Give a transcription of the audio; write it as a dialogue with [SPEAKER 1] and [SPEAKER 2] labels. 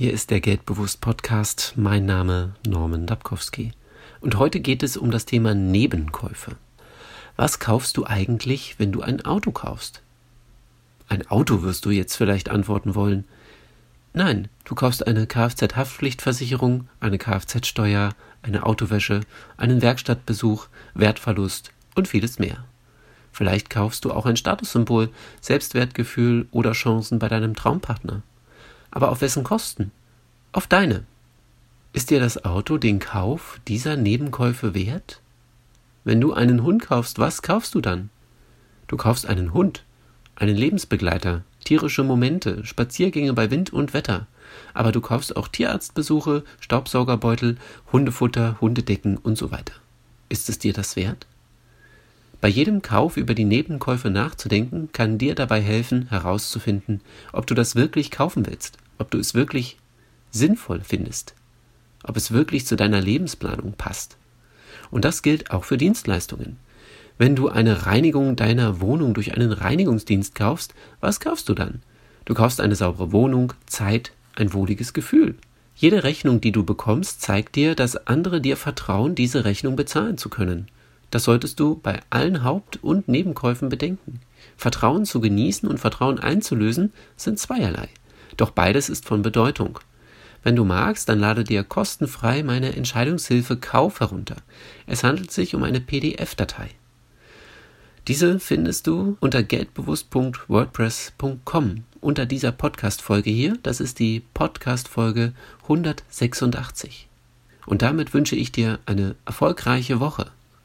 [SPEAKER 1] Hier ist der Geldbewusst Podcast. Mein Name Norman Dabkowski. Und heute geht es um das Thema Nebenkäufe. Was kaufst du eigentlich, wenn du ein Auto kaufst? Ein Auto wirst du jetzt vielleicht antworten wollen. Nein, du kaufst eine Kfz-Haftpflichtversicherung, eine Kfz-Steuer, eine Autowäsche, einen Werkstattbesuch, Wertverlust und vieles mehr. Vielleicht kaufst du auch ein Statussymbol, Selbstwertgefühl oder Chancen bei deinem Traumpartner. Aber auf wessen Kosten? Auf deine. Ist dir das Auto den Kauf dieser Nebenkäufe wert? Wenn du einen Hund kaufst, was kaufst du dann? Du kaufst einen Hund, einen Lebensbegleiter, tierische Momente, Spaziergänge bei Wind und Wetter. Aber du kaufst auch Tierarztbesuche, Staubsaugerbeutel, Hundefutter, Hundedecken und so weiter. Ist es dir das wert? Bei jedem Kauf über die Nebenkäufe nachzudenken, kann dir dabei helfen, herauszufinden, ob du das wirklich kaufen willst, ob du es wirklich sinnvoll findest, ob es wirklich zu deiner Lebensplanung passt. Und das gilt auch für Dienstleistungen. Wenn du eine Reinigung deiner Wohnung durch einen Reinigungsdienst kaufst, was kaufst du dann? Du kaufst eine saubere Wohnung, Zeit, ein wohliges Gefühl. Jede Rechnung, die du bekommst, zeigt dir, dass andere dir vertrauen, diese Rechnung bezahlen zu können. Das solltest du bei allen Haupt- und Nebenkäufen bedenken. Vertrauen zu genießen und Vertrauen einzulösen sind zweierlei. Doch beides ist von Bedeutung. Wenn du magst, dann lade dir kostenfrei meine Entscheidungshilfe Kauf herunter. Es handelt sich um eine PDF-Datei. Diese findest du unter geldbewusst.wordpress.com unter dieser Podcast-Folge hier. Das ist die Podcast-Folge 186. Und damit wünsche ich dir eine erfolgreiche Woche.